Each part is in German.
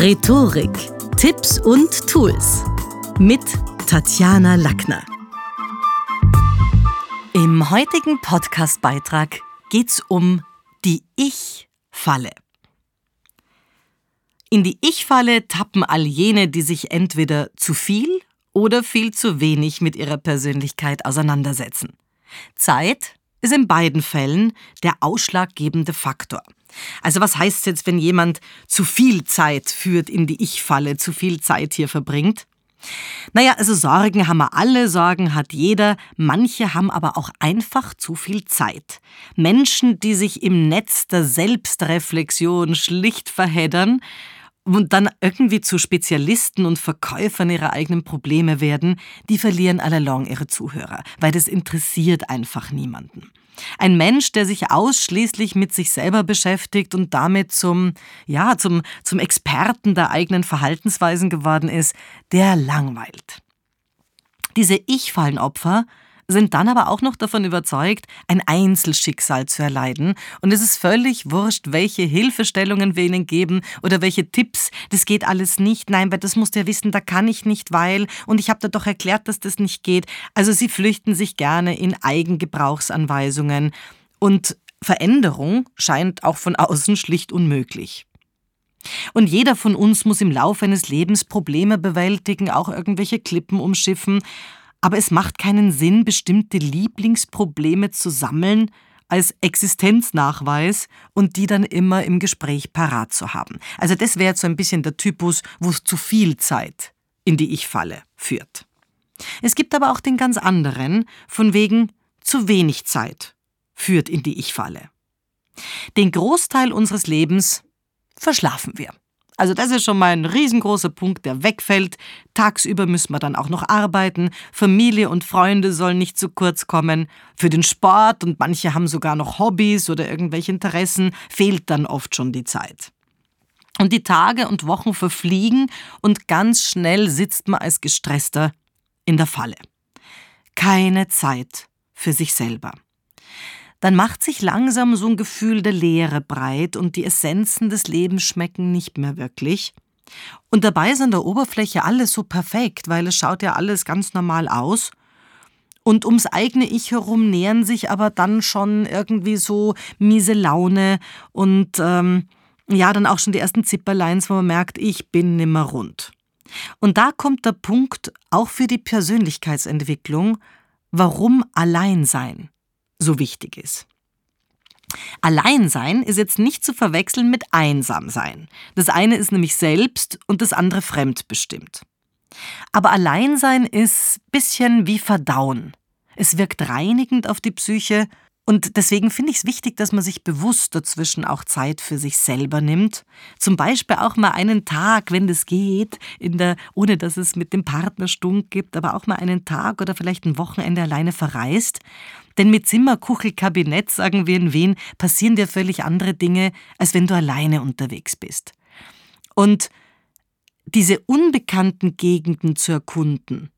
Rhetorik, Tipps und Tools mit Tatjana Lackner. Im heutigen Podcastbeitrag geht's um die Ich-Falle. In die Ich-Falle tappen all jene, die sich entweder zu viel oder viel zu wenig mit ihrer Persönlichkeit auseinandersetzen. Zeit ist in beiden Fällen der ausschlaggebende Faktor. Also was heißt jetzt, wenn jemand zu viel Zeit führt in die Ich-Falle, zu viel Zeit hier verbringt? Naja, also Sorgen haben wir alle, Sorgen hat jeder, manche haben aber auch einfach zu viel Zeit. Menschen, die sich im Netz der Selbstreflexion schlicht verheddern, und dann irgendwie zu Spezialisten und Verkäufern ihrer eigenen Probleme werden, die verlieren allalong ihre Zuhörer, weil das interessiert einfach niemanden. Ein Mensch, der sich ausschließlich mit sich selber beschäftigt und damit zum, ja, zum, zum Experten der eigenen Verhaltensweisen geworden ist, der langweilt. Diese Ich-Fallenopfer sind dann aber auch noch davon überzeugt, ein Einzelschicksal zu erleiden. Und es ist völlig wurscht, welche Hilfestellungen wir ihnen geben oder welche Tipps. Das geht alles nicht. Nein, weil das musst du ja wissen, da kann ich nicht, weil. Und ich habe dir doch erklärt, dass das nicht geht. Also sie flüchten sich gerne in Eigengebrauchsanweisungen. Und Veränderung scheint auch von außen schlicht unmöglich. Und jeder von uns muss im Laufe eines Lebens Probleme bewältigen, auch irgendwelche Klippen umschiffen. Aber es macht keinen Sinn, bestimmte Lieblingsprobleme zu sammeln als Existenznachweis und die dann immer im Gespräch parat zu haben. Also das wäre so ein bisschen der Typus, wo es zu viel Zeit in die Ich-Falle führt. Es gibt aber auch den ganz anderen, von wegen zu wenig Zeit führt in die Ich-Falle. Den Großteil unseres Lebens verschlafen wir. Also das ist schon mal ein riesengroßer Punkt, der wegfällt. Tagsüber müssen wir dann auch noch arbeiten. Familie und Freunde sollen nicht zu kurz kommen. Für den Sport und manche haben sogar noch Hobbys oder irgendwelche Interessen, fehlt dann oft schon die Zeit. Und die Tage und Wochen verfliegen und ganz schnell sitzt man als Gestresster in der Falle. Keine Zeit für sich selber dann macht sich langsam so ein Gefühl der Leere breit und die Essenzen des Lebens schmecken nicht mehr wirklich. Und dabei ist an der Oberfläche alles so perfekt, weil es schaut ja alles ganz normal aus. Und ums eigene Ich herum nähern sich aber dann schon irgendwie so miese Laune und ähm, ja, dann auch schon die ersten Zipperleins, wo man merkt, ich bin nimmer rund. Und da kommt der Punkt auch für die Persönlichkeitsentwicklung, warum allein sein so wichtig ist. Alleinsein ist jetzt nicht zu verwechseln mit Einsamsein. Das eine ist nämlich selbst und das andere fremdbestimmt. Aber Alleinsein ist bisschen wie Verdauen. Es wirkt reinigend auf die Psyche und deswegen finde ich es wichtig, dass man sich bewusst dazwischen auch Zeit für sich selber nimmt. Zum Beispiel auch mal einen Tag, wenn das geht, in der, ohne dass es mit dem Partner Stunk gibt, aber auch mal einen Tag oder vielleicht ein Wochenende alleine verreist. Denn mit Zimmerkuchelkabinett, sagen wir in Wien, passieren dir völlig andere Dinge, als wenn du alleine unterwegs bist. Und diese unbekannten Gegenden zu erkunden,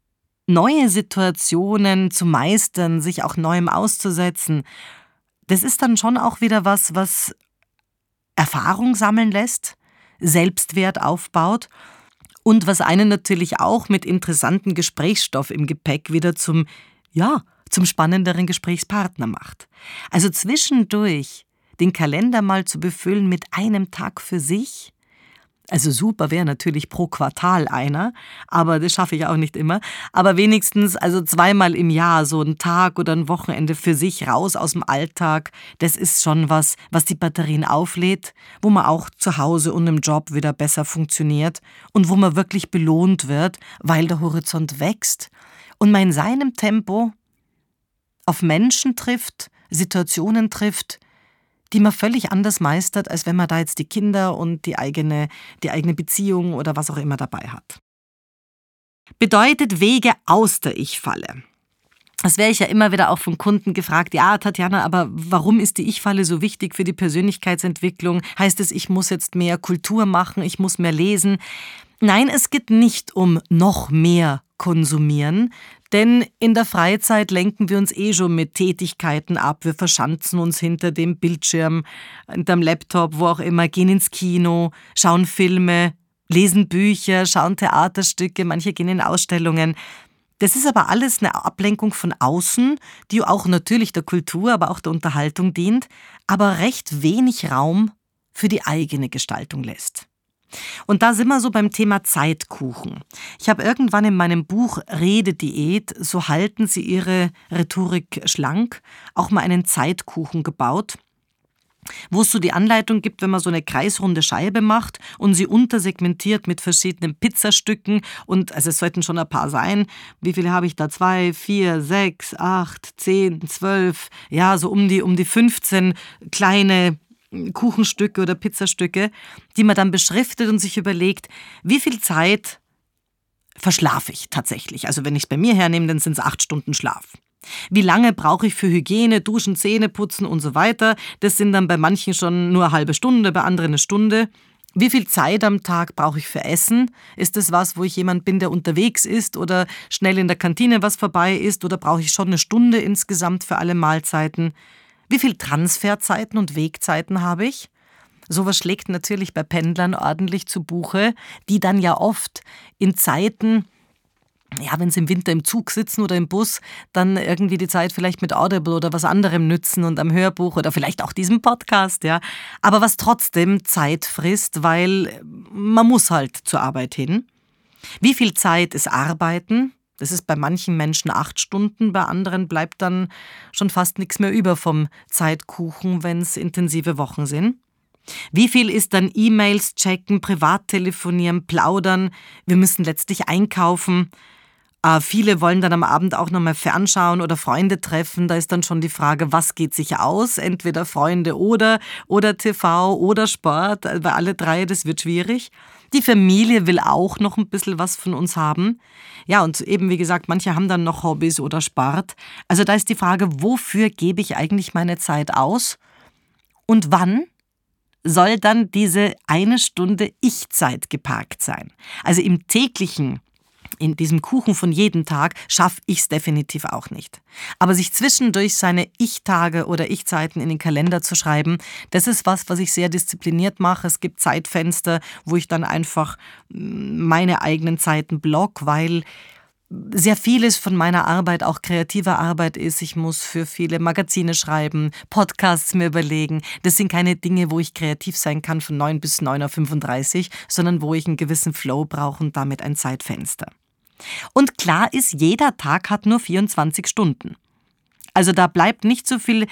neue Situationen zu meistern, sich auch neuem auszusetzen, das ist dann schon auch wieder was, was Erfahrung sammeln lässt, Selbstwert aufbaut und was einen natürlich auch mit interessanten Gesprächsstoff im Gepäck wieder zum, ja, zum spannenderen Gesprächspartner macht. Also zwischendurch den Kalender mal zu befüllen mit einem Tag für sich, also super wäre natürlich pro Quartal einer, aber das schaffe ich auch nicht immer. Aber wenigstens also zweimal im Jahr so ein Tag oder ein Wochenende für sich raus aus dem Alltag. Das ist schon was, was die Batterien auflädt, wo man auch zu Hause und im Job wieder besser funktioniert und wo man wirklich belohnt wird, weil der Horizont wächst und man in seinem Tempo auf Menschen trifft, Situationen trifft, die man völlig anders meistert, als wenn man da jetzt die Kinder und die eigene, die eigene Beziehung oder was auch immer dabei hat. Bedeutet Wege aus der Ich-Falle. Das wäre ich ja immer wieder auch von Kunden gefragt, ja, Tatjana, aber warum ist die Ich-Falle so wichtig für die Persönlichkeitsentwicklung? Heißt es, ich muss jetzt mehr Kultur machen, ich muss mehr lesen? Nein, es geht nicht um noch mehr konsumieren, denn in der Freizeit lenken wir uns eh schon mit Tätigkeiten ab. Wir verschanzen uns hinter dem Bildschirm, hinterm Laptop, wo auch immer, gehen ins Kino, schauen Filme, lesen Bücher, schauen Theaterstücke, manche gehen in Ausstellungen. Das ist aber alles eine Ablenkung von außen, die auch natürlich der Kultur, aber auch der Unterhaltung dient, aber recht wenig Raum für die eigene Gestaltung lässt. Und da sind wir so beim Thema Zeitkuchen. Ich habe irgendwann in meinem Buch Redediät, so halten Sie Ihre Rhetorik schlank, auch mal einen Zeitkuchen gebaut wo es so die Anleitung gibt, wenn man so eine kreisrunde Scheibe macht und sie untersegmentiert mit verschiedenen Pizzastücken und also es sollten schon ein paar sein. Wie viele habe ich da? Zwei, vier, sechs, acht, zehn, zwölf, ja, so um die, um die 15 kleine Kuchenstücke oder Pizzastücke, die man dann beschriftet und sich überlegt, wie viel Zeit verschlafe ich tatsächlich. Also wenn ich es bei mir hernehme, dann sind es acht Stunden Schlaf. Wie lange brauche ich für Hygiene, Duschen, Zähne putzen und so weiter? Das sind dann bei manchen schon nur eine halbe Stunde, bei anderen eine Stunde. Wie viel Zeit am Tag brauche ich für Essen? Ist das was, wo ich jemand bin, der unterwegs ist oder schnell in der Kantine was vorbei ist oder brauche ich schon eine Stunde insgesamt für alle Mahlzeiten? Wie viel Transferzeiten und Wegzeiten habe ich? Sowas schlägt natürlich bei Pendlern ordentlich zu Buche, die dann ja oft in Zeiten ja, wenn sie im Winter im Zug sitzen oder im Bus, dann irgendwie die Zeit vielleicht mit Audible oder was anderem nützen und am Hörbuch oder vielleicht auch diesem Podcast, ja. Aber was trotzdem Zeit frisst, weil man muss halt zur Arbeit hin. Wie viel Zeit ist Arbeiten? Das ist bei manchen Menschen acht Stunden, bei anderen bleibt dann schon fast nichts mehr über vom Zeitkuchen, wenn es intensive Wochen sind. Wie viel ist dann E-Mails checken, privat telefonieren, plaudern? Wir müssen letztlich einkaufen. Äh, viele wollen dann am Abend auch nochmal fernschauen oder Freunde treffen. Da ist dann schon die Frage, was geht sich aus? Entweder Freunde oder, oder TV oder Sport. Bei alle drei, das wird schwierig. Die Familie will auch noch ein bisschen was von uns haben. Ja, und eben wie gesagt, manche haben dann noch Hobbys oder Sport. Also da ist die Frage, wofür gebe ich eigentlich meine Zeit aus? Und wann soll dann diese eine Stunde Ich-Zeit geparkt sein? Also im täglichen in diesem Kuchen von jedem Tag schaffe ich es definitiv auch nicht. Aber sich zwischendurch seine Ich-Tage oder Ich-Zeiten in den Kalender zu schreiben, das ist was, was ich sehr diszipliniert mache. Es gibt Zeitfenster, wo ich dann einfach mm, meine eigenen Zeiten block, weil sehr vieles von meiner Arbeit auch kreative Arbeit ist. Ich muss für viele Magazine schreiben, Podcasts mir überlegen. Das sind keine Dinge, wo ich kreativ sein kann von 9 bis 9.35 Uhr, sondern wo ich einen gewissen Flow brauche und damit ein Zeitfenster. Und klar ist, jeder Tag hat nur 24 Stunden. Also da bleibt nicht so viel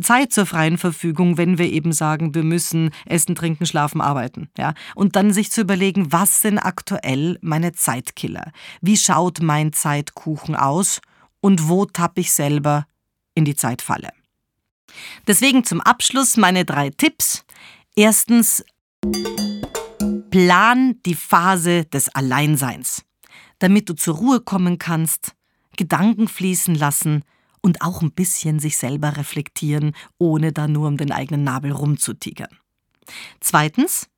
Zeit zur freien Verfügung, wenn wir eben sagen, wir müssen essen, trinken, schlafen, arbeiten. Ja? Und dann sich zu überlegen, was sind aktuell meine Zeitkiller? Wie schaut mein Zeitkuchen aus? Und wo tappe ich selber in die Zeitfalle? Deswegen zum Abschluss meine drei Tipps. Erstens, plan die Phase des Alleinseins damit du zur Ruhe kommen kannst, Gedanken fließen lassen und auch ein bisschen sich selber reflektieren, ohne da nur um den eigenen Nabel rumzutigern. Zweitens,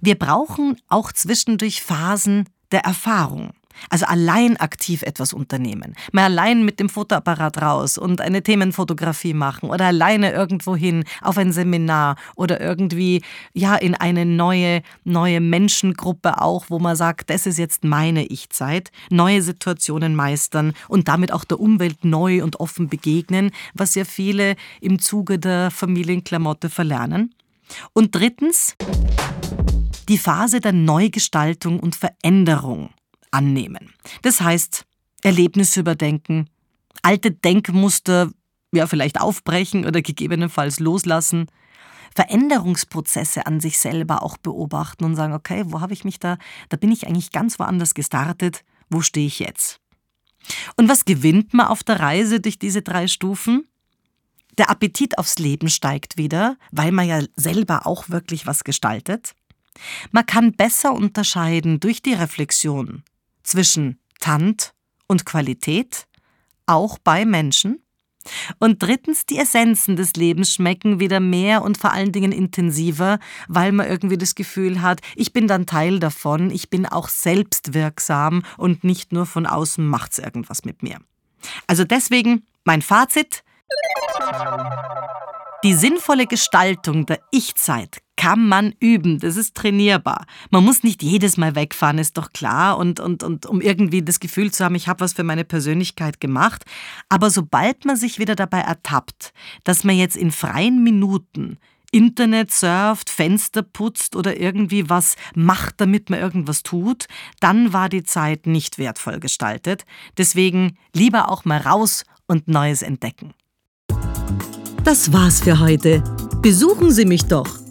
wir brauchen auch zwischendurch Phasen der Erfahrung. Also allein aktiv etwas unternehmen. Mal allein mit dem Fotoapparat raus und eine Themenfotografie machen oder alleine irgendwo hin auf ein Seminar oder irgendwie ja in eine neue neue Menschengruppe auch, wo man sagt, das ist jetzt meine Ich-Zeit, neue Situationen meistern und damit auch der Umwelt neu und offen begegnen, was ja viele im Zuge der Familienklamotte verlernen. Und drittens die Phase der Neugestaltung und Veränderung annehmen. Das heißt, Erlebnisse überdenken, alte Denkmuster ja vielleicht aufbrechen oder gegebenenfalls loslassen, Veränderungsprozesse an sich selber auch beobachten und sagen, okay, wo habe ich mich da, da bin ich eigentlich ganz woanders gestartet, wo stehe ich jetzt? Und was gewinnt man auf der Reise durch diese drei Stufen? Der Appetit aufs Leben steigt wieder, weil man ja selber auch wirklich was gestaltet. Man kann besser unterscheiden durch die Reflexion, zwischen Tant und Qualität, auch bei Menschen. Und drittens, die Essenzen des Lebens schmecken wieder mehr und vor allen Dingen intensiver, weil man irgendwie das Gefühl hat, ich bin dann Teil davon, ich bin auch selbstwirksam und nicht nur von außen macht's irgendwas mit mir. Also deswegen mein Fazit. Die sinnvolle Gestaltung der Ich-Zeit kann man üben, das ist trainierbar. Man muss nicht jedes Mal wegfahren, ist doch klar, und, und, und um irgendwie das Gefühl zu haben, ich habe was für meine Persönlichkeit gemacht. Aber sobald man sich wieder dabei ertappt, dass man jetzt in freien Minuten Internet surft, Fenster putzt oder irgendwie was macht, damit man irgendwas tut, dann war die Zeit nicht wertvoll gestaltet. Deswegen lieber auch mal raus und Neues entdecken. Das war's für heute. Besuchen Sie mich doch